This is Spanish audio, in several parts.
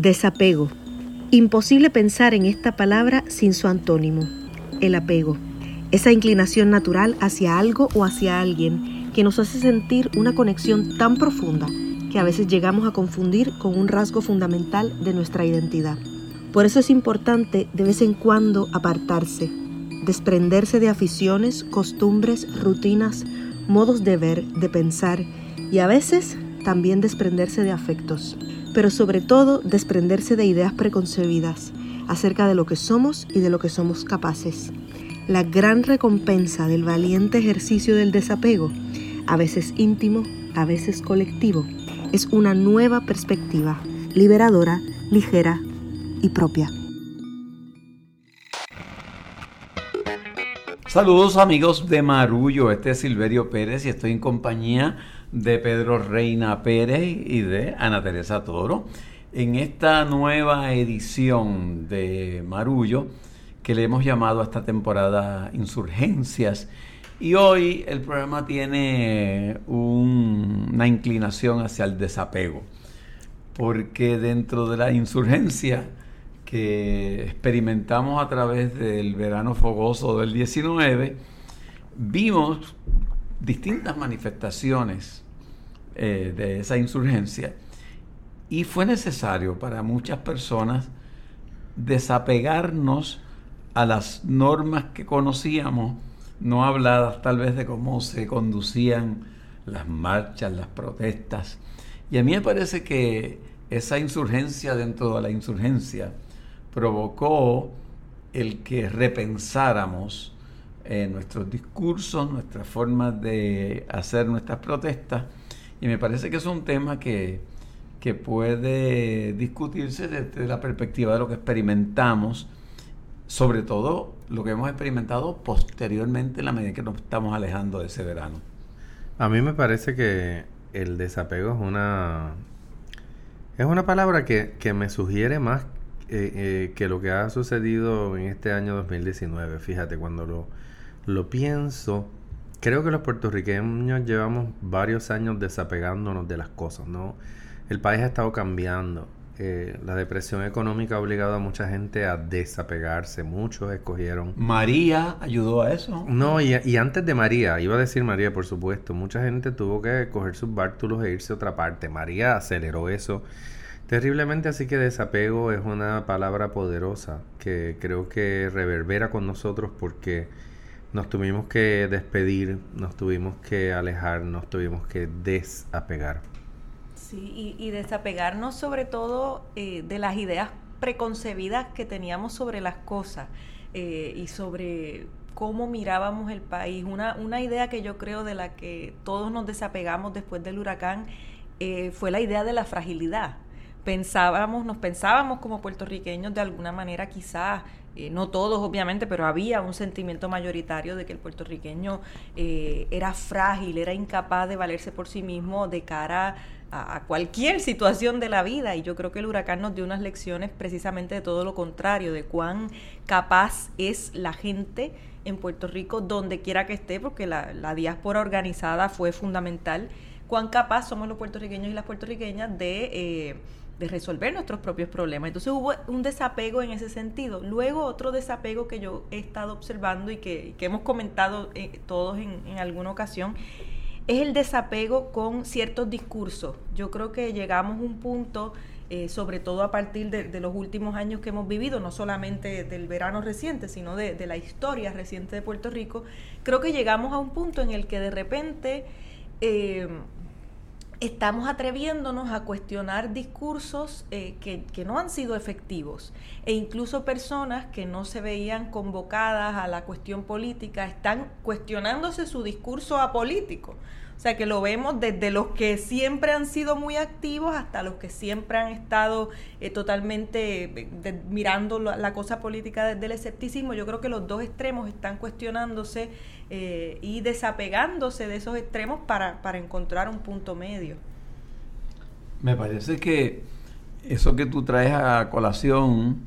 Desapego. Imposible pensar en esta palabra sin su antónimo, el apego. Esa inclinación natural hacia algo o hacia alguien que nos hace sentir una conexión tan profunda que a veces llegamos a confundir con un rasgo fundamental de nuestra identidad. Por eso es importante de vez en cuando apartarse, desprenderse de aficiones, costumbres, rutinas, modos de ver, de pensar y a veces también desprenderse de afectos, pero sobre todo desprenderse de ideas preconcebidas acerca de lo que somos y de lo que somos capaces. La gran recompensa del valiente ejercicio del desapego, a veces íntimo, a veces colectivo, es una nueva perspectiva, liberadora, ligera y propia. Saludos amigos de Marullo, este es Silverio Pérez y estoy en compañía de Pedro Reina Pérez y de Ana Teresa Toro en esta nueva edición de Marullo que le hemos llamado a esta temporada Insurgencias. Y hoy el programa tiene una inclinación hacia el desapego, porque dentro de la insurgencia que experimentamos a través del verano fogoso del 19, vimos distintas manifestaciones eh, de esa insurgencia y fue necesario para muchas personas desapegarnos a las normas que conocíamos, no habladas tal vez de cómo se conducían las marchas, las protestas. Y a mí me parece que esa insurgencia dentro de la insurgencia provocó el que repensáramos eh, nuestros discursos, nuestras formas de hacer nuestras protestas. Y me parece que es un tema que, que puede discutirse desde la perspectiva de lo que experimentamos, sobre todo lo que hemos experimentado posteriormente en la medida que nos estamos alejando de ese verano. A mí me parece que el desapego es una es una palabra que, que me sugiere más eh, eh, que lo que ha sucedido en este año 2019. Fíjate, cuando lo, lo pienso, creo que los puertorriqueños llevamos varios años desapegándonos de las cosas, ¿no? El país ha estado cambiando. Eh, la depresión económica ha obligado a mucha gente a desapegarse. Muchos escogieron. María ayudó a eso. No, y, y, antes de María, iba a decir María, por supuesto, mucha gente tuvo que coger sus bártulos e irse a otra parte. María aceleró eso terriblemente, así que desapego es una palabra poderosa que creo que reverbera con nosotros porque nos tuvimos que despedir, nos tuvimos que alejar, nos tuvimos que desapegar. Sí, y, desapegarnos sobre todo eh, de las ideas preconcebidas que teníamos sobre las cosas eh, y sobre cómo mirábamos el país. Una, idea que yo creo de la que todos nos desapegamos después del huracán eh, fue la idea de la fragilidad pensábamos, nos pensábamos como puertorriqueños de alguna manera quizás, eh, no todos obviamente, pero había un sentimiento mayoritario de que el puertorriqueño eh, era frágil, era incapaz de valerse por sí mismo de cara a, cualquier situación de la vida. Y yo creo que el huracán nos dio unas lecciones precisamente de todo lo contrario, de cuán capaz es la gente en Puerto Rico, donde quiera que esté, porque la, la diáspora organizada fue fundamental, cuán capaz somos los puertorriqueños y las puertorriqueñas de... Eh, de resolver nuestros propios problemas. Entonces hubo un desapego en ese sentido. Luego otro desapego que yo he estado observando y que, hemos comentado eh, todos en, alguna ocasión es el desapego con ciertos discursos. Yo creo que llegamos a un punto, eh, sobre todo a partir de, los últimos años que hemos vivido, no solamente del verano reciente, sino de, de la historia reciente de Puerto Rico, creo que llegamos a un punto en el que de repente... Eh, estamos atreviéndonos a cuestionar discursos eh, que, que, no han sido efectivos e incluso personas que no se veían convocadas a la cuestión política están cuestionándose su discurso apolítico. O sea que lo vemos desde los que siempre han sido muy activos hasta los que siempre han estado eh, totalmente eh, mirando la, cosa política desde el escepticismo. Yo creo que los dos extremos están cuestionándose eh, y desapegándose de esos extremos para, para encontrar un punto medio. Me parece que eso que tú traes a colación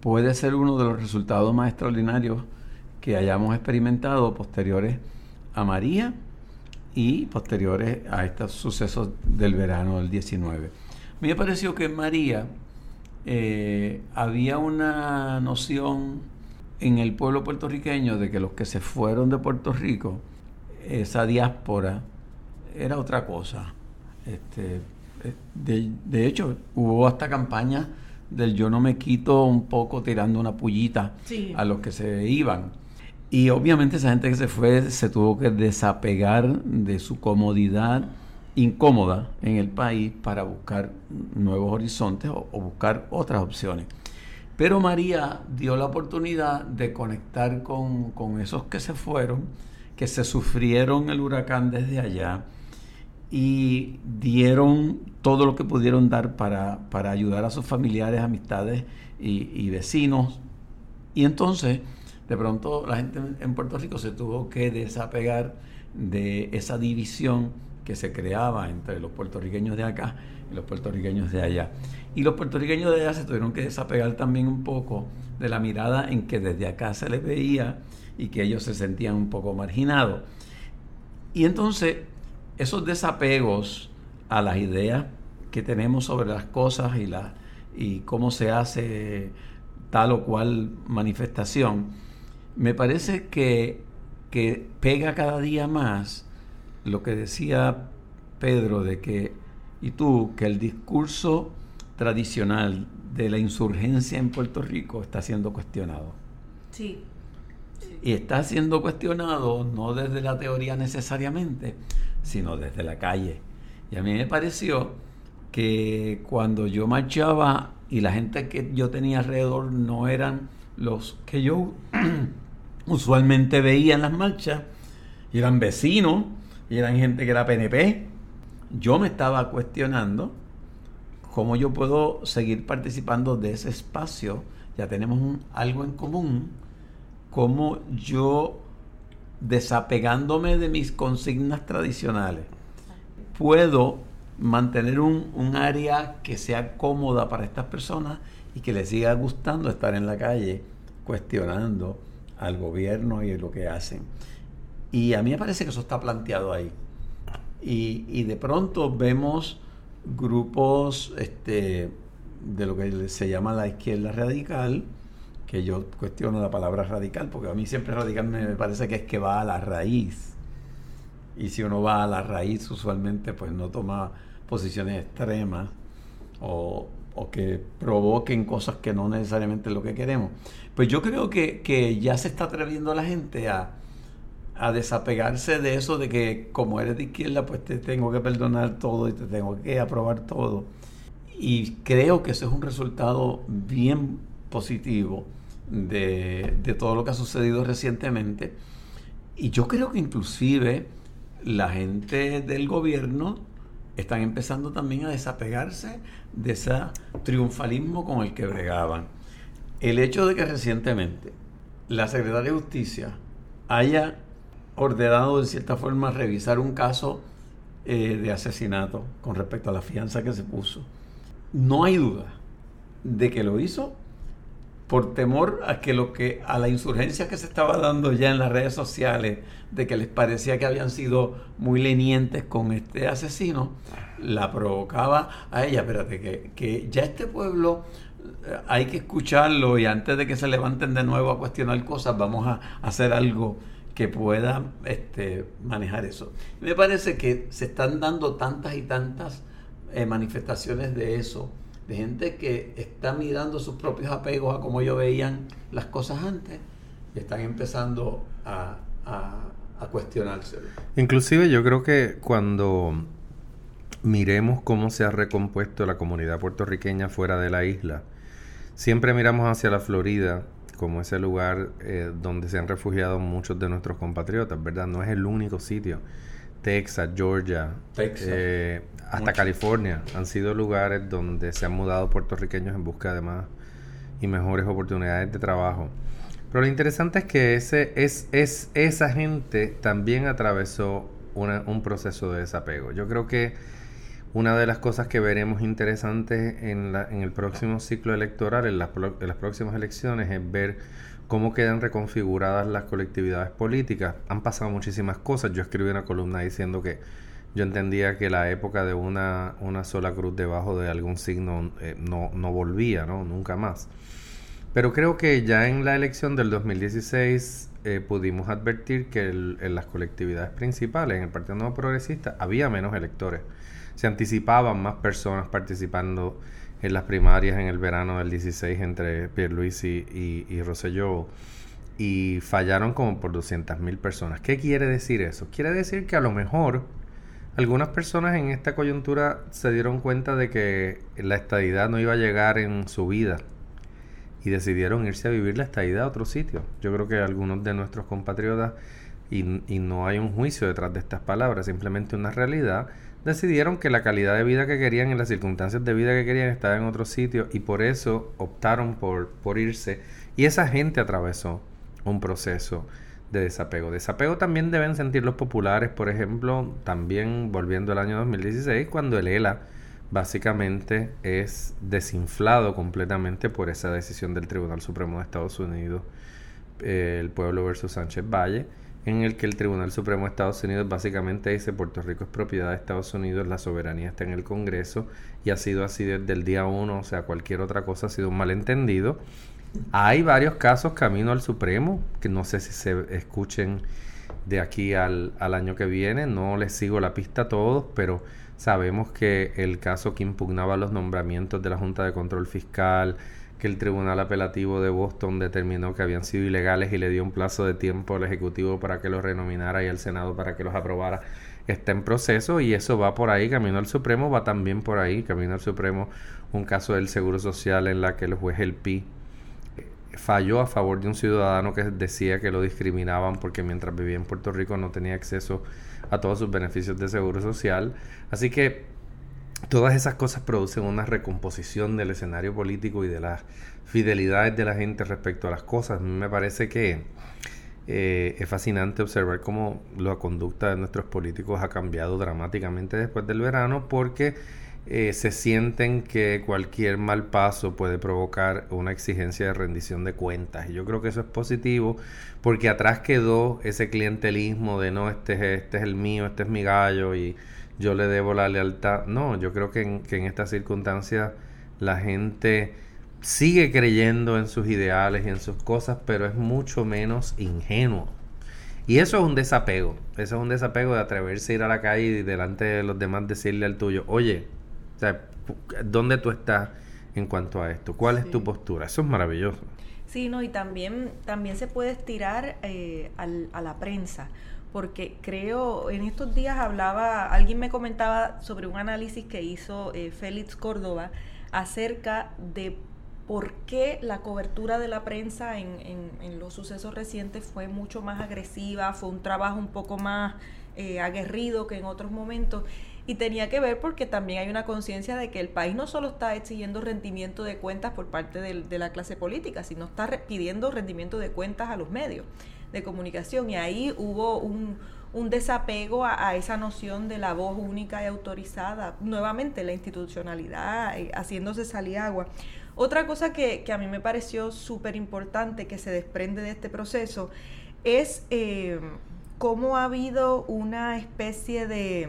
puede ser uno de los resultados más extraordinarios que hayamos experimentado posteriores a María y posteriores a estos sucesos del verano del 19. A mí me pareció que María eh, había una noción en el pueblo puertorriqueño de que los que se fueron de Puerto Rico, esa diáspora, era otra cosa. Este, eh, de, de hecho, hubo hasta campañas del yo no me quito un poco tirando una pullita a los que se iban. Y obviamente esa gente que se fue se tuvo que desapegar de su comodidad incómoda en el país para buscar nuevos horizontes o, buscar otras opciones. Pero María dio la oportunidad de conectar con, con, esos que se fueron, que se sufrieron el huracán desde allá y dieron todo lo que pudieron dar para, para ayudar a sus familiares, amistades y, vecinos. Y entonces, de pronto, la gente en Puerto Rico se tuvo que desapegar de esa división que se creaba entre los puertorriqueños de acá y los puertorriqueños de allá. Y los puertorriqueños de allá se tuvieron que desapegar también un poco de la mirada en que desde acá se les veía y que ellos se sentían un poco marginados. Y entonces esos desapegos a las ideas que tenemos sobre las cosas y, la, y cómo se hace tal o cual manifestación, me parece que, que pega cada día más lo que decía Pedro de que, y tú, que el discurso tradicional de la insurgencia en Puerto Rico está siendo cuestionado. Sí. Y está siendo cuestionado no desde la teoría necesariamente, sino desde la calle. Y a mí me pareció que cuando yo marchaba y la gente que yo tenía alrededor no eran los que yo usualmente veía en las marchas, y eran vecinos, y eran gente que era PNP, yo me estaba cuestionando cómo yo puedo seguir participando de ese espacio. Ya tenemos algo en común, cómo yo desapegándome de mis consignas tradicionales, puedo mantener un, área que sea cómoda para estas personas y que les siga gustando estar en la calle cuestionando al gobierno y lo que hacen. Y a mí me parece que eso está planteado ahí. Y, y de pronto vemos grupos este, de lo que se llama la izquierda radical, que yo cuestiono la palabra radical, porque a mí siempre radical me parece que es que va a la raíz. Y si uno va a la raíz, usualmente pues no toma posiciones extremas o, que provoquen cosas que no necesariamente es lo que queremos. Pues yo creo que, ya se está atreviendo la gente a, a desapegarse de eso de que como eres de izquierda, pues te tengo que perdonar todo y te tengo que aprobar todo. Y creo que eso es un resultado bien positivo de, todo lo que ha sucedido recientemente. Y yo creo que inclusive la gente del gobierno están empezando también a desapegarse de ese triunfalismo con el que bregaban. El hecho de que recientemente la Secretaría de Justicia haya ordenado de cierta forma revisar un caso eh, de asesinato con respecto a la fianza que se puso, no hay duda de que lo hizo por temor a que lo que a la insurgencia que se estaba dando ya en las redes sociales de que les parecía que habían sido muy lenientes con este asesino la provocaba a ella. Espérate que, ya este pueblo hay que escucharlo y antes de que se levanten de nuevo a cuestionar cosas vamos a hacer algo que pueda este, manejar eso. Me parece que se están dando tantas y tantas eh, manifestaciones de eso de gente que está mirando sus propios apegos a cómo ellos veían las cosas antes y están empezando a, a, cuestionárselo. Inclusive yo creo que cuando miremos cómo se ha recompuesto la comunidad puertorriqueña fuera de la isla, siempre miramos hacia la Florida como ese lugar eh, donde se han refugiado muchos de nuestros compatriotas, ¿verdad? No es el único sitio. Texas, Georgia, eh, hasta California han sido lugares donde se han mudado puertorriqueños en busca de más y mejores oportunidades de trabajo. Pero lo interesante es que ese, es, es, esa gente también atravesó un proceso de desapego. Yo creo que una de las cosas que veremos interesantes en, la, en el próximo ciclo electoral, en las, en próximas elecciones, es ver cómo quedan reconfiguradas las colectividades políticas. Han pasado muchísimas cosas. Yo escribí una columna diciendo que yo entendía que la época de una, sola cruz debajo de algún signo eh, no, no volvía, ¿no? Nunca más. Pero creo que ya en la elección del 2016 eh, pudimos advertir que en las colectividades principales, en el Partido Nuevo Progresista, había menos electores. Se anticipaban más personas participando en las primarias en el verano del 16 entre Pierluisi y, y, y y fallaron como por 200.000 personas. ¿Qué quiere decir eso? Quiere decir que a lo mejor algunas personas en esta coyuntura se dieron cuenta de que la estadidad no iba a llegar en su vida y decidieron irse a vivir la estadidad a otro sitio. Yo creo que algunos de nuestros compatriotas, y, y no hay un juicio detrás de estas palabras, simplemente una realidad, decidieron que la calidad de vida que querían y las circunstancias de vida que querían estaba en otro sitio y por eso optaron por, por irse. Y esa gente atravesó un proceso de desapego. Desapego también deben sentir los populares, por ejemplo, también volviendo al año 2016, cuando el ELA básicamente es desinflado completamente por esa decisión del Tribunal Supremo de Estados Unidos, eh, el pueblo versus Sánchez Valle, en el que el Tribunal Supremo de Estados Unidos básicamente dice Puerto Rico es propiedad de Estados Unidos, la soberanía está en el Congreso y ha sido así desde el día uno, o sea, cualquier otra cosa ha sido un malentendido hay varios casos camino al Supremo, que no sé si se escuchen de aquí al, año que viene, no les sigo la pista a todos, pero sabemos que el caso que impugnaba los nombramientos de la Junta de Control Fiscal, que el Tribunal Apelativo de Boston determinó que habían sido ilegales y le dio un plazo de tiempo al Ejecutivo para que los renominara y al Senado para que los aprobara, está en proceso y eso va por ahí, camino al Supremo, va también por ahí, camino al Supremo, un caso del Seguro Social en la que el juez El Pi falló a favor de un ciudadano que decía que lo discriminaban porque mientras vivía en Puerto Rico no tenía acceso a todos sus beneficios de seguro social. Así que todas esas cosas producen una recomposición del escenario político y de las fidelidades de la gente respecto a las cosas. Me parece que eh, es fascinante observar cómo la conducta de nuestros políticos ha cambiado dramáticamente después del verano porque eh, se sienten que cualquier mal paso puede provocar una exigencia de rendición de cuentas. Y yo creo que eso es positivo porque atrás quedó ese clientelismo de no, este es, este es el mío, este es mi gallo y yo le debo la lealtad. No, yo creo que en, que en estas circunstancias la gente sigue creyendo en sus ideales y en sus cosas, pero es mucho menos ingenuo. Y eso es un desapego. Eso es un desapego de atreverse a ir a la calle y delante de los demás decirle al tuyo, oye, ¿dónde tú estás en cuanto a esto? ¿Cuál es tu postura? Eso es maravilloso. Sí, no, y también, también se puede estirar eh, a la prensa, porque creo, en estos días hablaba, alguien me comentaba sobre un análisis que hizo eh, Félix Córdoba acerca de por qué la cobertura de la prensa en, en, en, los sucesos recientes fue mucho más agresiva, fue un trabajo un poco más eh, aguerrido que en otros momentos. Y tenía que ver porque también hay una conciencia de que el país no solo está exigiendo rendimiento de cuentas por parte de, la clase política, sino está pidiendo rendimiento de cuentas a los medios de comunicación. Y ahí hubo un, desapego a, esa noción de la voz única y autorizada. Nuevamente, la institucionalidad eh, haciéndose salir agua. Otra cosa que, a mí me pareció súper importante que se desprende de este proceso es eh, cómo ha habido una especie de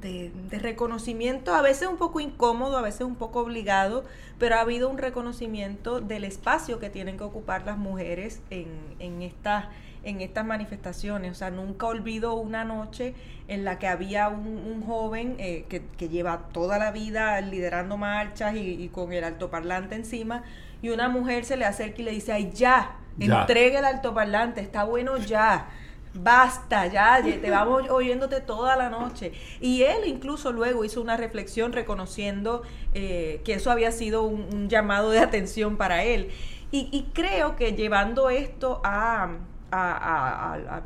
de, reconocimiento, a veces un poco incómodo, a veces un poco obligado, pero ha habido un reconocimiento del espacio que tienen que ocupar las mujeres en, en, estas, en estas manifestaciones. O sea, nunca olvido una noche en la que había un, joven eh, que, que, lleva toda la vida liderando marchas y, con el altoparlante encima, y una mujer se le acerca y le dice, ay, ya, ya. entregue el altoparlante, está bueno ya basta, ya, te vamos oyéndote toda la noche. Y él incluso luego hizo una reflexión reconociendo eh, que eso había sido un, llamado de atención para él. Y, creo que llevando esto a,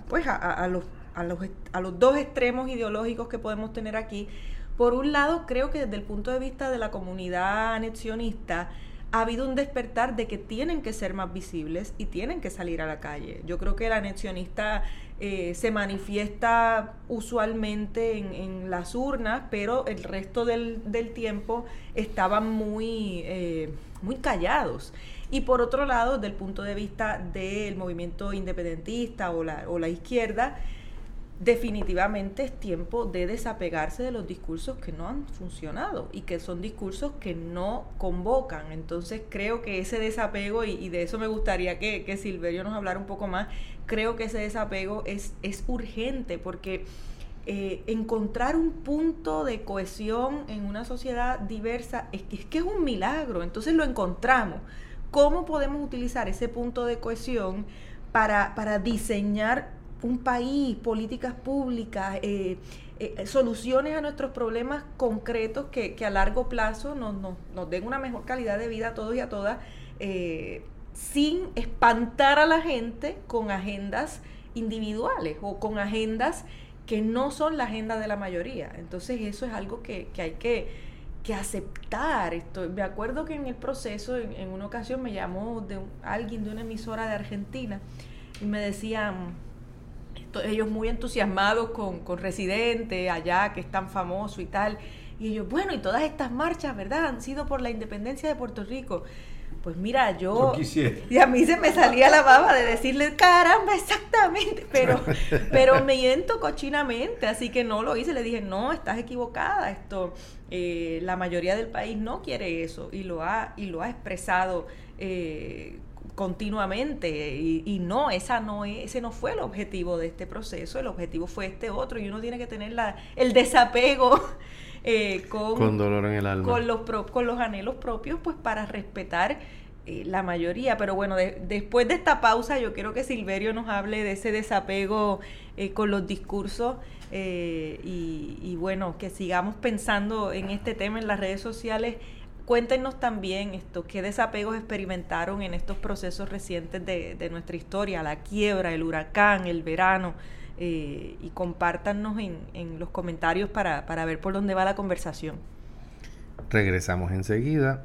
pues a, los, a, los, a los dos extremos ideológicos que podemos tener aquí, por un lado creo que desde el punto de vista de la comunidad anexionista, ha habido un despertar de que tienen que ser más visibles y tienen que salir a la calle. Yo creo que el anexionista eh, se manifiesta usualmente en, las urnas, pero el resto del, tiempo estaban muy, eh, muy callados. Y por otro lado, desde el punto de vista del movimiento independentista o la, o la izquierda, definitivamente es tiempo de desapegarse de los discursos que no han funcionado y que son discursos que no convocan. Entonces creo que ese desapego, y, de eso me gustaría que, que, Silverio nos hablara un poco más, creo que ese desapego es, es urgente porque eh, encontrar un punto de cohesión en una sociedad diversa es que, es que es un milagro, entonces lo encontramos. ¿Cómo podemos utilizar ese punto de cohesión para, para diseñar un país, políticas públicas, eh, eh, soluciones a nuestros problemas concretos que, a largo plazo nos, nos, den una mejor calidad de vida a todos y a todas, eh, sin espantar a la gente con agendas individuales o con agendas que no son la agenda de la mayoría. Entonces eso es algo que, hay que, aceptar. Esto, me acuerdo que en el proceso, en, una ocasión me llamó de alguien de una emisora de Argentina y me decían, ellos muy entusiasmados con, con Residente allá, que es tan famoso y tal. Y ellos, bueno, y todas estas marchas, ¿verdad? Han sido por la independencia de Puerto Rico. Pues mira, yo... y a mí se me salía la baba de decirle, caramba, exactamente, pero, pero me miento cochinamente, así que no lo hice. Le dije, no, estás equivocada, esto, eh, la mayoría del país no quiere eso y lo ha, y lo ha expresado eh, continuamente y, no, esa no ese no fue el objetivo de este proceso, el objetivo fue este otro y uno tiene que tener la, el desapego eh, con, dolor en el alma. Con los, con los anhelos propios, pues para respetar eh, la mayoría. Pero bueno, después de esta pausa yo quiero que Silverio nos hable de ese desapego eh, con los discursos y, y bueno, que sigamos pensando en este tema en las redes sociales Cuéntenos también esto, qué desapegos experimentaron en estos procesos recientes de, nuestra historia, la quiebra, el huracán, el verano, eh, y compártanos en, en los comentarios para, para ver por dónde va la conversación. Regresamos enseguida.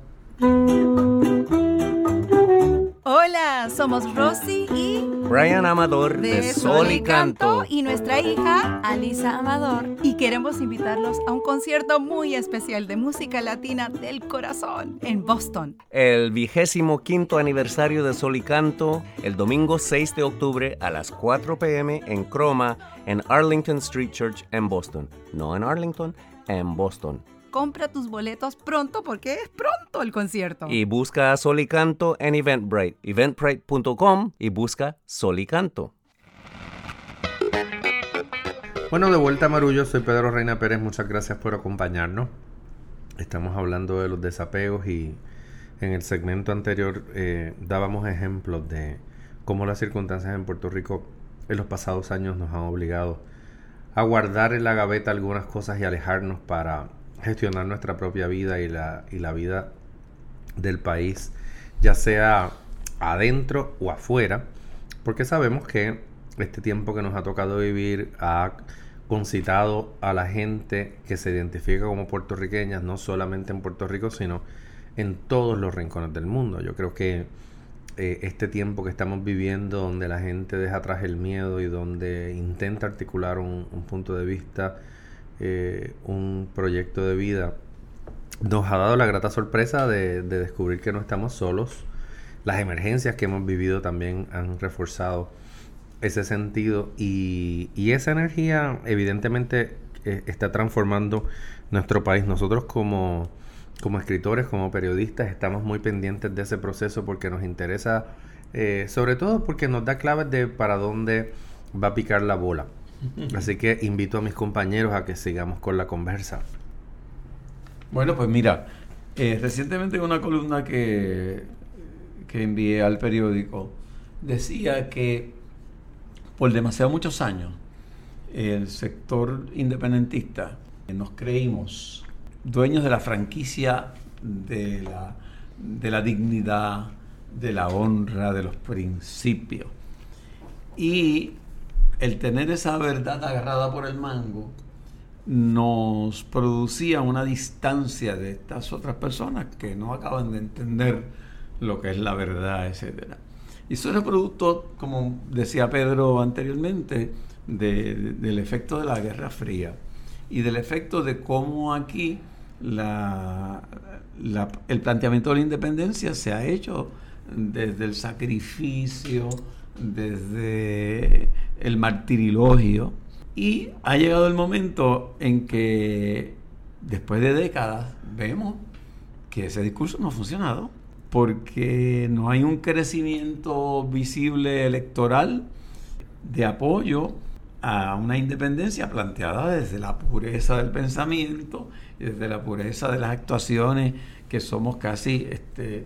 Hola, somos Rosy y Brian Amador de, Sol y Canto y nuestra hija Alisa Amador y queremos invitarlos a un concierto muy especial de música latina del corazón en Boston. El vigésimo quinto aniversario de Sol y Canto el domingo 6 de octubre a las 4 pm en Croma en Arlington Street Church en Boston. No en Arlington, en Boston compra tus boletos pronto porque es pronto el concierto. Y busca Sol y Canto en Eventbrite, eventbrite.com y busca Sol y Canto. Bueno, de vuelta a Marullo, soy Pedro Reina Pérez, muchas gracias por acompañarnos. Estamos hablando de los desapegos y en el segmento anterior eh, dábamos ejemplos de cómo las circunstancias en Puerto Rico en los pasados años nos han obligado a guardar en la gaveta algunas cosas y alejarnos para gestionar nuestra propia vida y la, y la vida del país, ya sea adentro o afuera, porque sabemos que este tiempo que nos ha tocado vivir ha concitado a la gente que se identifica como puertorriqueñas, no solamente en Puerto Rico, sino en todos los rincones del mundo. Yo creo que eh, este tiempo que estamos viviendo, donde la gente deja atrás el miedo y donde intenta articular un punto de vista eh, un proyecto de vida, nos ha dado la grata sorpresa de, descubrir que no estamos solos. Las emergencias que hemos vivido también han reforzado ese sentido y, esa energía evidentemente eh, está transformando nuestro país. Nosotros como, escritores, como periodistas, estamos muy pendientes de ese proceso porque nos interesa, eh, sobre todo porque nos da claves de para dónde va a picar la bola. Así que invito a mis compañeros a que sigamos con la conversa. Bueno, pues mira, eh, recientemente en una columna que, que envié al periódico decía que por demasiado muchos años el sector independentista nos creímos dueños de la franquicia de la, de la dignidad, de la honra, de los principios. Y el tener esa verdad agarrada por el mango nos producía una distancia de estas otras personas que no acaban de entender lo que es la verdad, etc. Y eso era producto, como decía Pedro anteriormente, del efecto de la Guerra Fría y del efecto de cómo aquí el planteamiento de la independencia se ha hecho desde el sacrificio, desde el martirilogio Y ha llegado el momento en que después de décadas vemos que ese discurso no ha funcionado porque no hay un crecimiento visible electoral de apoyo a una independencia planteada desde la pureza del pensamiento desde la pureza de las actuaciones que somos casi este,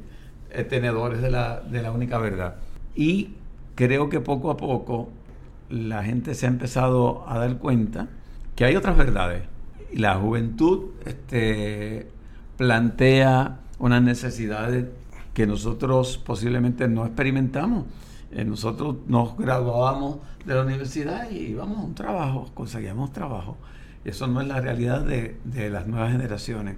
tenedores de la, de la única verdad. Y creo que poco a poco la gente se ha empezado a dar cuenta que hay otras verdades. La juventud este, plantea unas necesidades que nosotros posiblemente no experimentamos. Eh, nosotros nos graduábamos de la universidad y íbamos a un trabajo, conseguíamos trabajo. Eso no es la realidad de, las nuevas generaciones.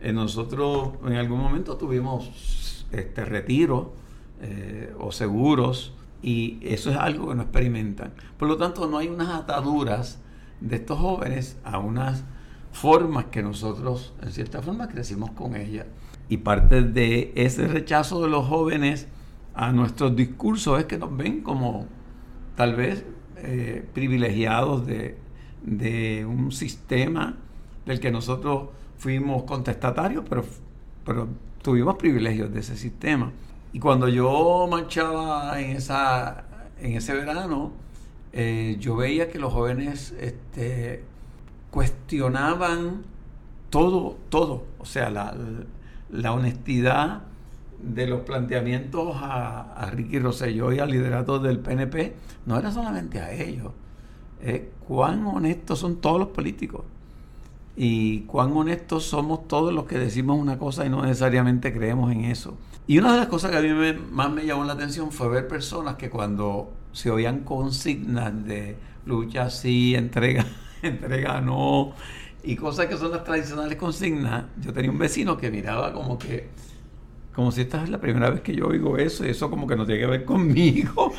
Eh, nosotros en algún momento tuvimos este, retiro eh, o seguros y eso es algo que no experimentan. Por lo tanto, no hay unas ataduras de estos jóvenes a unas formas que nosotros, en cierta forma, crecimos con ellas. Y parte de ese rechazo de los jóvenes a nuestros discursos es que nos ven como tal vez eh, privilegiados de, de, un sistema del que nosotros fuimos contestatarios, pero, pero tuvimos privilegios de ese sistema. Y cuando yo marchaba en, esa, en ese verano, eh, yo veía que los jóvenes este, cuestionaban todo, todo. O sea, la, la honestidad de los planteamientos a, Ricky Rosselló y al liderato del PNP no era solamente a ellos. cuán honestos son todos los políticos y cuán honestos somos todos los que decimos una cosa y no necesariamente creemos en eso. Y una de las cosas que a mí más me llamó la atención fue ver personas que cuando se oían consignas de lucha sí, entrega, entrega no, y cosas que son las tradicionales consignas, yo tenía un vecino que miraba como que, como si esta es la primera vez que yo oigo eso, y eso como que no tiene que ver conmigo.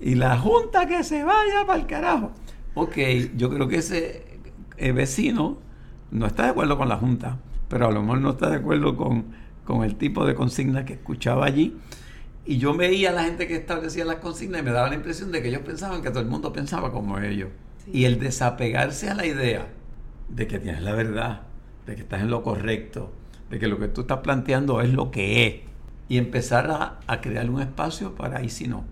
Y la junta que se vaya para el carajo. Ok, yo creo que ese eh, vecino no está de acuerdo con la junta, pero a lo mejor no está de acuerdo con con el tipo de consignas que escuchaba allí. Y yo veía a la gente que establecía las consignas y me daba la impresión de que ellos pensaban que todo el mundo pensaba como ellos. Y el desapegarse a la idea de que tienes la verdad, de que estás en lo correcto, de que lo que tú estás planteando es lo que es. Y empezar a, a crear un espacio para ahí si no.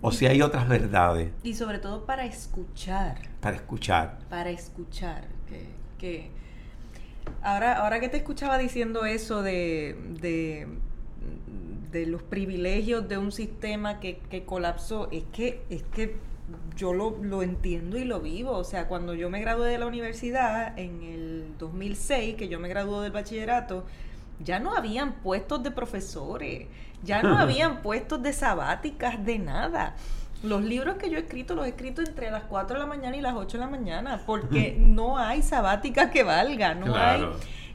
O si hay otras verdades. Y sobre todo para escuchar. Para escuchar. Para escuchar. Que, que Ahora, ahora que te escuchaba diciendo eso de, de, los privilegios de un sistema que, que colapsó, es que, es que yo lo, lo, entiendo y lo vivo. O sea, cuando yo me gradué de la universidad en el 2006, que yo me gradué del bachillerato, ya no habían puestos de profesores, ya no habían puestos de sabáticas, de nada. Los libros que yo he escrito los he escrito entre las 4 de la mañana y las 8 de la mañana, porque no hay sabática que valga, no hay...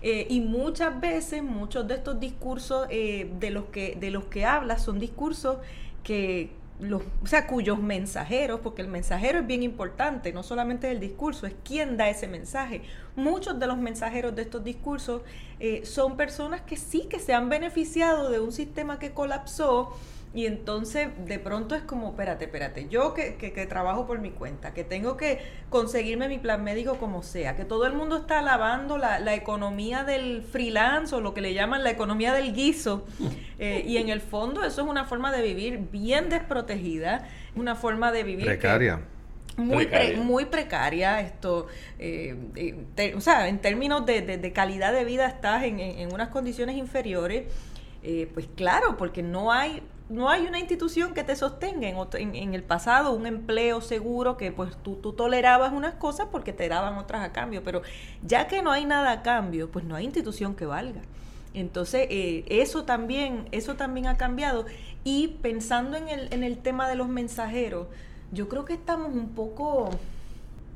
Eh, y muchas veces, muchos de estos discursos eh, de, los que, de los que hablas son discursos que, los, o sea, cuyos mensajeros, porque el mensajero es bien importante, no solamente el discurso, es quién da ese mensaje. Muchos de los mensajeros de estos discursos eh, son personas que sí que se han beneficiado de un sistema que colapsó y entonces de pronto es como, espérate, espérate, yo que, que, trabajo por mi cuenta, que tengo que conseguirme mi plan médico como sea, que todo el mundo está alabando la, la economía del freelance o lo que le llaman la economía del guiso. Eh, y en el fondo eso es una forma de vivir bien desprotegida, una forma de vivir... Precaria. muy precaria. muy precaria esto eh, eh, o sea en términos de, de, calidad de vida estás en, en, unas condiciones inferiores pues claro porque no hay no hay una institución que te sostenga en, el pasado, un empleo seguro que pues tú, tú, tolerabas unas cosas porque te daban otras a cambio, pero ya que no hay nada a cambio, pues no hay institución que valga. Entonces, eh, eso, también, eso también ha cambiado. Y pensando en el, en el tema de los mensajeros, yo creo que estamos un poco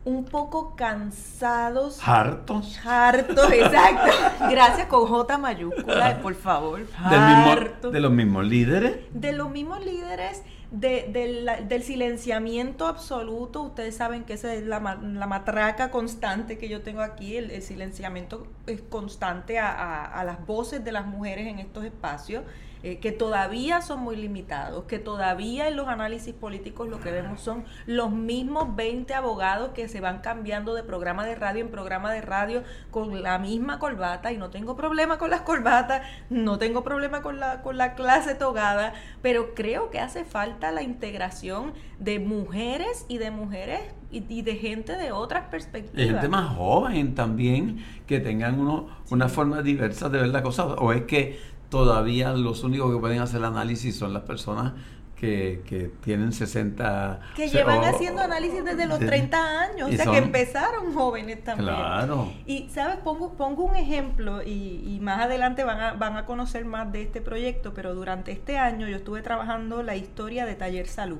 un poco cansados. Hartos. Hartos, exacto. Gracias con J mayúscula, por favor. Mismo, de los mismos líderes. De los mismos líderes, del silenciamiento absoluto. Ustedes saben que esa es la, matraca constante que yo tengo aquí, el, silenciamiento es constante a, las voces de las mujeres en estos espacios. Eh, que todavía son muy limitados, que todavía en los análisis políticos lo que vemos son los mismos 20 abogados que se van cambiando de programa de radio en programa de radio con la misma corbata y no tengo problema con las corbatas, no tengo problema con la, con la clase togada, pero creo que hace falta la integración de mujeres y de mujeres y, de gente de otras perspectivas. Y gente más joven también, que tengan uno, una forma diversa de ver la cosa, o es que todavía los únicos que pueden hacer el análisis son las personas que, que tienen 60... Que llevan haciendo análisis desde los 30 años, o sea, que empezaron jóvenes también. Claro. Y, ¿sabes? Pongo, pongo un ejemplo y, y, más adelante van a, van a conocer más de este proyecto, pero durante este año yo estuve trabajando la historia de Taller Salud.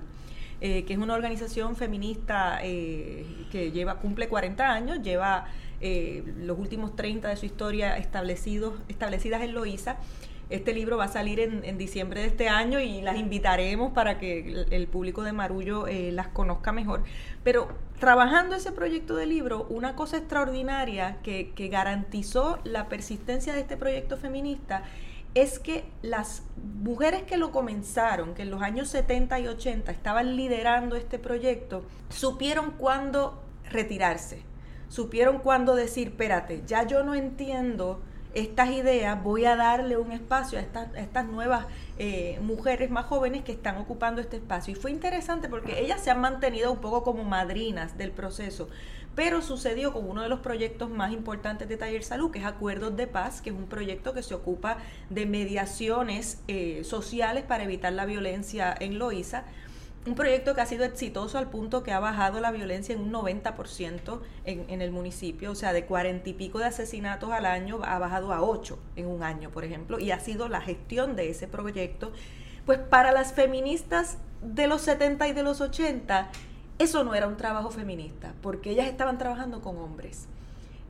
Eh, que es una organización feminista eh, que lleva cumple 40 años, lleva eh, los últimos 30 de su historia establecidos, establecidas en Loíza este libro va a salir en, diciembre de este año y las invitaremos para que el, público de Marullo eh, las conozca mejor. Pero trabajando ese proyecto de libro, una cosa extraordinaria que, garantizó la persistencia de este proyecto feminista es que las mujeres que lo comenzaron, que en los años 70 y 80 estaban liderando este proyecto, supieron cuándo retirarse, supieron cuándo decir, espérate, ya yo no entiendo estas ideas, voy a darle un espacio a estas, estas nuevas eh, mujeres más jóvenes que están ocupando este espacio. Y fue interesante porque ellas se han mantenido un poco como madrinas del proceso, pero sucedió con uno de los proyectos más importantes de Taller Salud, que es Acuerdos de Paz, que es un proyecto que se ocupa de mediaciones eh, sociales para evitar la violencia en Loíza un proyecto que ha sido exitoso al punto que ha bajado la violencia en un 90% en, en el municipio, o sea, de cuarenta y pico de asesinatos al año ha bajado a 8 en un año, por ejemplo, y ha sido la gestión de ese proyecto. Pues para las feministas de los 70 y de los 80, eso no era un trabajo feminista, porque ellas estaban trabajando con hombres.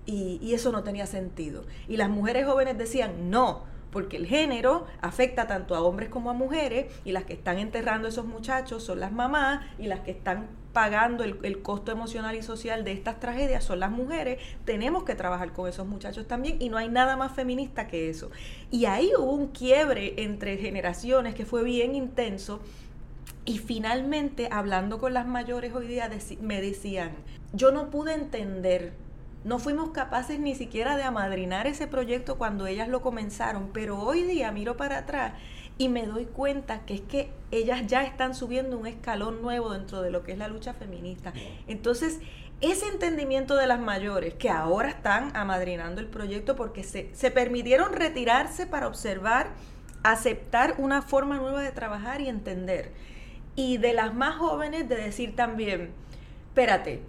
Y, y eso no tenía sentido. Y las mujeres jóvenes decían, no, porque el género afecta tanto a hombres como a mujeres y las que están enterrando a esos muchachos son las mamás y las que están pagando el, costo emocional y social de estas tragedias son las mujeres, tenemos que trabajar con esos muchachos también y no hay nada más feminista que eso. Y ahí hubo un quiebre entre generaciones que fue bien intenso y finalmente hablando con las mayores hoy día me decían, yo no pude entender no fuimos capaces ni siquiera de amadrinar ese proyecto cuando ellas lo comenzaron, pero hoy día miro para atrás y me doy cuenta que es que ellas ya están subiendo un escalón nuevo dentro de lo que es la lucha feminista. Entonces, ese entendimiento de las mayores que ahora están amadrinando el proyecto porque se, se permitieron retirarse para observar, aceptar una forma nueva de trabajar y entender. Y de las más jóvenes de decir también, espérate,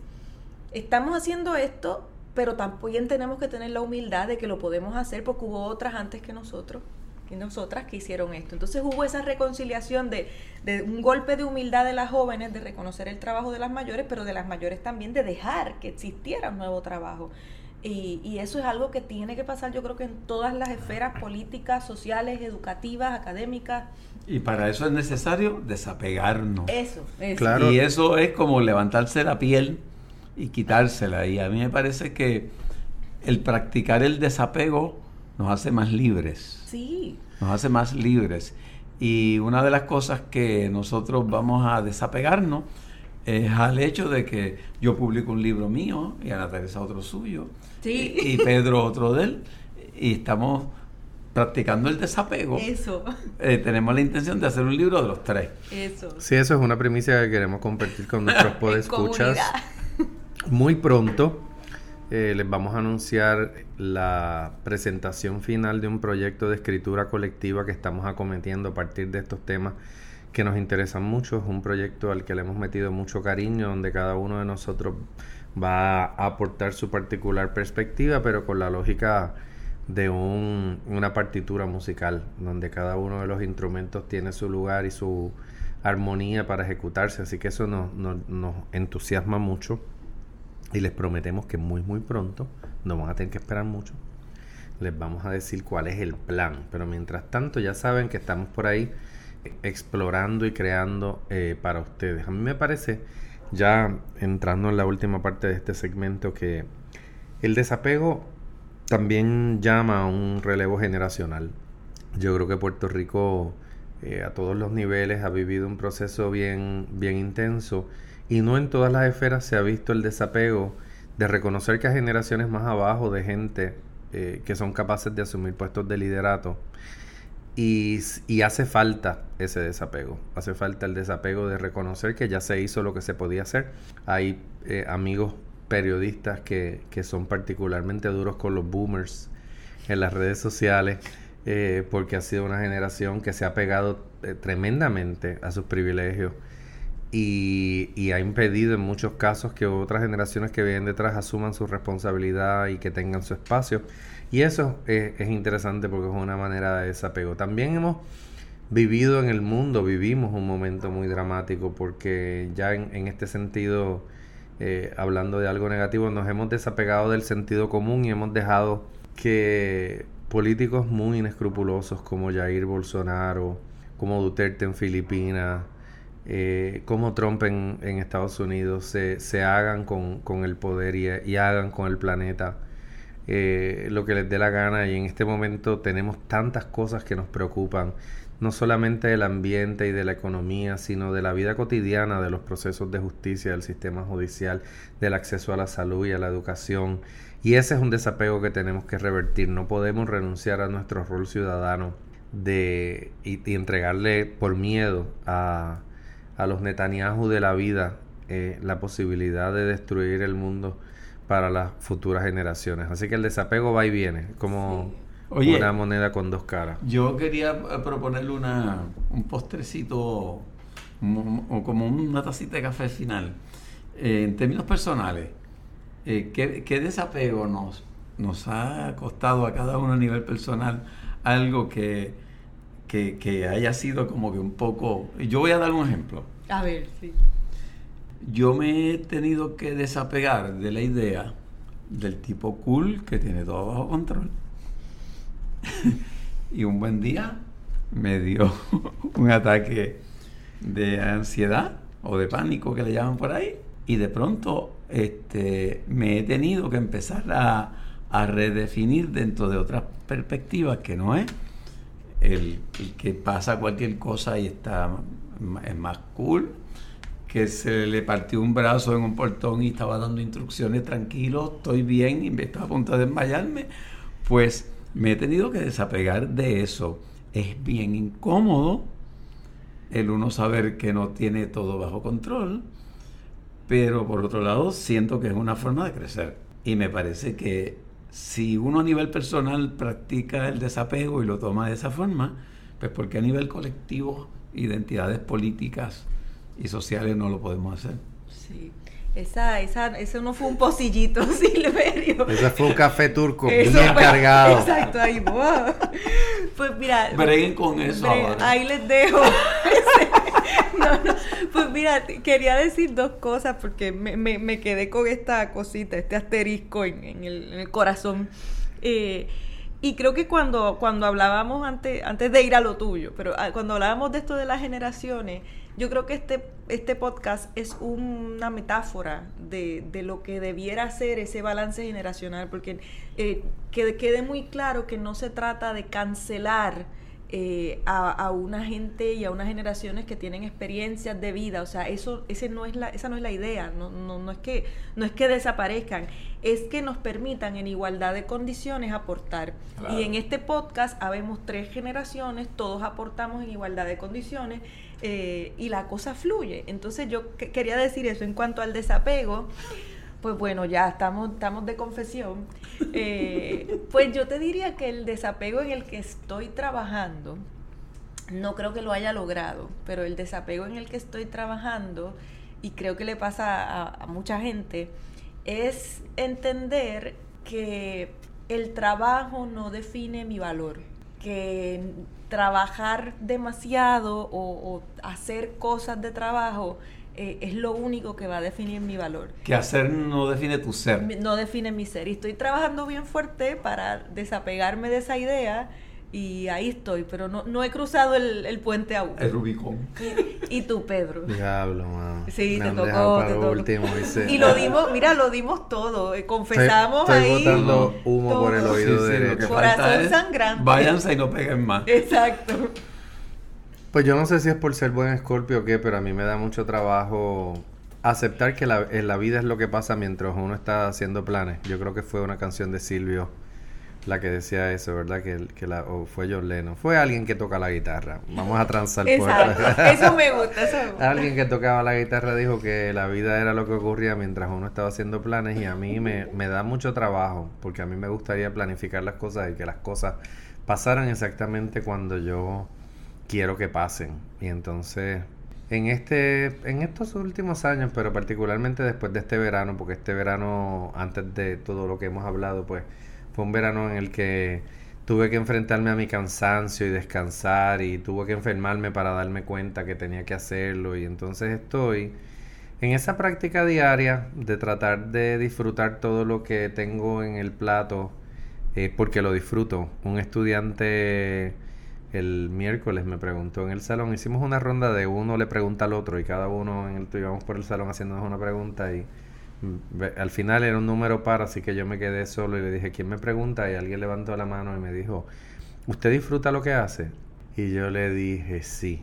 estamos haciendo esto pero también tenemos que tener la humildad de que lo podemos hacer porque hubo otras antes que nosotros que nosotras que hicieron esto. Entonces hubo esa reconciliación de, de, un golpe de humildad de las jóvenes, de reconocer el trabajo de las mayores, pero de las mayores también de dejar que existiera un nuevo trabajo. Y, y, eso es algo que tiene que pasar yo creo que en todas las esferas políticas, sociales, educativas, académicas. Y para eso es necesario desapegarnos. Eso, eso. Claro. Y eso es como levantarse la piel y quitársela. Y a mí me parece que el practicar el desapego nos hace más libres. Sí. Nos hace más libres. Y una de las cosas que nosotros vamos a desapegarnos es al hecho de que yo publico un libro mío y Ana Teresa otro suyo y, Pedro otro de él y estamos practicando el desapego. Eso. Eh, tenemos la intención de hacer un libro de los tres. Eso. Sí, eso es una primicia que queremos compartir con nuestros podescuchas. Muy pronto eh, les vamos a anunciar la presentación final de un proyecto de escritura colectiva que estamos acometiendo a partir de estos temas que nos interesan mucho. Es un proyecto al que le hemos metido mucho cariño, donde cada uno de nosotros va a aportar su particular perspectiva, pero con la lógica de una partitura musical, donde cada uno de los instrumentos tiene su lugar y su armonía para ejecutarse. Así que eso nos entusiasma mucho y les prometemos que muy muy pronto, no van a tener que esperar mucho, les vamos a decir cuál es el plan. Pero mientras tanto ya saben que estamos por ahí explorando y creando eh, para ustedes. A mí me parece, ya entrando en la última parte de este segmento, que el desapego también llama a un relevo generacional. Yo creo que Puerto Rico eh, a todos los niveles ha vivido un proceso bien, bien intenso y no en todas las esferas se ha visto el desapego de reconocer que hay generaciones más abajo de gente eh, que son capaces de asumir puestos de liderato. Y, hace falta ese desapego, hace falta el desapego de reconocer que ya se hizo lo que se podía hacer. Hay eh, amigos periodistas que, que, son particularmente duros con los boomers en las redes sociales, eh, porque ha sido una generación que se ha pegado tremendamente a sus privilegios y, ha impedido en muchos casos que otras generaciones que vienen detrás asuman su responsabilidad y que tengan su espacio. Y eso es, interesante porque es una manera de desapego. También hemos vivido en el mundo, vivimos un momento muy dramático porque ya en, este sentido, eh, hablando de algo negativo, nos hemos desapegado del sentido común y hemos dejado que políticos muy inescrupulosos como Jair Bolsonaro, como Duterte en Filipinas, eh, como Trump en, Estados Unidos se, hagan con, el poder y, hagan con el planeta eh, lo que les dé la gana y en este momento tenemos tantas cosas que nos preocupan, no solamente del ambiente y de la economía, sino de la vida cotidiana, de los procesos de justicia, del sistema judicial, del acceso a la salud y a la educación. Y ese es un desapego que tenemos que revertir. No podemos renunciar a nuestro rol ciudadano de, y entregarle por miedo a, a los Netanyahu de la vida eh, la posibilidad de destruir el mundo para las futuras generaciones. Así que el desapego va y viene, como una moneda con dos caras. Yo quería eh, proponerle una, un postrecito o como una tacita de café final. Eh, en términos personales, ¿qué, desapego nos, nos ha costado a cada uno a nivel personal algo que que, haya sido como que un poco... Yo voy a dar un ejemplo. A ver, sí. Yo me he tenido que desapegar de la idea del tipo cool que tiene todo bajo control. y un buen día me dio un ataque de ansiedad o de pánico que le llaman por ahí. Y de pronto este, me he tenido que empezar a, a redefinir dentro de otras perspectivas que no es el, que pasa cualquier cosa y está es más cool, que se le partió un brazo en un portón y estaba dando instrucciones tranquilo, estoy bien y me estaba a punto de desmayarme, pues me he tenido que desapegar de eso. Es bien incómodo el uno saber que no tiene todo bajo control, pero por otro lado siento que es una forma de crecer. Y me parece que si uno a nivel personal practica el desapego y lo toma de esa forma, pues porque a nivel colectivo, identidades políticas y sociales no lo podemos hacer. Sí. Esa, esa, eso no fue un pocillito, Silverio. Ese fue un café turco bien cargado. Exacto, ahí. Pues mira. Breguen con eso. ahí les dejo. Pues mira, quería decir dos cosas porque me, quedé con esta cosita, este asterisco en, el, corazón. Eh, y creo que cuando, cuando hablábamos antes, antes de ir a lo tuyo, pero ah, cuando hablábamos de esto de las generaciones, yo creo que este, este podcast es una metáfora de, lo que debiera ser ese balance generacional, porque eh, que quede muy claro que no se trata de cancelar eh, a, una gente y a unas generaciones que tienen experiencias de vida. O sea, eso, ese no es la, esa no es la idea. No, no, no, es que, no es que desaparezcan, es que nos permitan en igualdad de condiciones aportar. Y en este podcast habemos tres generaciones, todos aportamos en igualdad de condiciones eh, y la cosa fluye. Entonces yo quería decir eso en cuanto al desapego pues bueno, ya estamos, estamos de confesión. Eh, pues yo te diría que el desapego en el que estoy trabajando, no creo que lo haya logrado, pero el desapego en el que estoy trabajando, y creo que le pasa a, mucha gente, es entender que el trabajo no define mi valor, que trabajar demasiado o, o hacer cosas de trabajo eh, es lo único que va a definir mi valor. Que hacer no define tu ser. No define mi ser. Y estoy trabajando bien fuerte para desapegarme de esa idea Y ahí estoy, pero no, no he cruzado el, el puente aún. El Rubicón. Y, y tú, Pedro. Diablo, mano. Sí, Me te han tocó, dejado te para tocó. último, dice. Y lo dimos, mira, lo dimos todo. eh, Estoy- Confesamos estoy ahí. botando humo por el todo. oído Sí, sí, lo derecho. Corazón sangrante. Váyanse y no peguen más. Exacto. Pues yo no sé si es por ser buen escorpio o qué, pero a mí me da mucho trabajo aceptar que la, en la vida es lo que pasa mientras uno está haciendo planes. Yo creo que fue una canción de Silvio la que decía eso, ¿verdad? Que, que la, o fue John Lennon. Fue alguien que toca la guitarra. Vamos a transar por Exacto. Eso me gusta, eso me gusta. Alguien que tocaba la guitarra dijo que la vida era lo que ocurría mientras uno estaba haciendo planes y a mí me, me da mucho trabajo porque a mí me gustaría planificar las cosas y que las cosas pasaran exactamente cuando yo quiero que pasen. Y entonces, en este, en estos últimos años, pero particularmente después de este verano, porque este verano, antes de todo lo que hemos hablado, pues fue un verano en el que tuve que enfrentarme a mi cansancio y descansar y tuve que enfermarme para darme cuenta que tenía que hacerlo y entonces estoy en esa práctica diaria de tratar de disfrutar todo lo que tengo en el plato eh, porque lo disfruto. Un estudiante el miércoles me preguntó en el salón, hicimos una ronda de uno le pregunta al otro y cada uno en el íbamos por el salón haciéndonos una pregunta y al final era un número par, así que yo me quedé solo y le dije, ¿quién me pregunta? Y alguien levantó la mano y me dijo, ¿usted disfruta lo que hace? Y yo le dije, sí,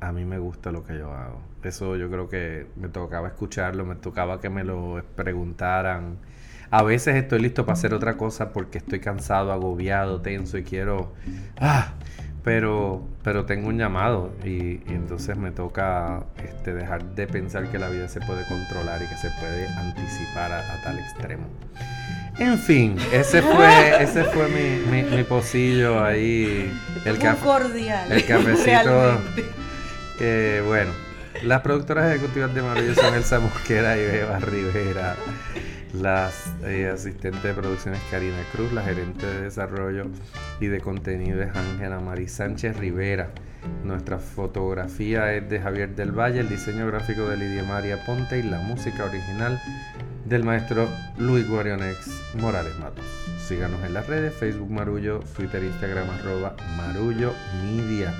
a mí me gusta lo que yo hago. Eso yo creo que me tocaba escucharlo, me tocaba que me lo preguntaran. A veces estoy listo para hacer otra cosa porque estoy cansado, agobiado, tenso y quiero... ¡Ah! Pero, pero tengo un llamado y, y entonces me toca este, dejar de pensar que la vida se puede controlar y que se puede anticipar a, a tal extremo. En fin, ese fue, ese fue mi, mi, mi pocillo ahí. El café. cordial. el cafecito. Eh, bueno, las productoras ejecutivas de Maravilla son Elsa Mosquera y Beba Rivera. Las eh, asistentes de producciones Karina Cruz, la gerente de desarrollo y de contenido es Ángela Marí Sánchez Rivera. Nuestra fotografía es de Javier del Valle, el diseño gráfico de Lidia María Ponte y la música original del maestro Luis Guarionex Morales Matos. Síganos en las redes, Facebook Marullo, Twitter, Instagram arroba Marullo Media.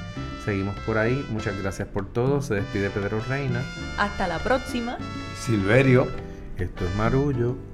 Seguimos por ahí, muchas gracias por todo. Se despide Pedro Reina. Hasta la próxima. Silverio. Esto es Marullo.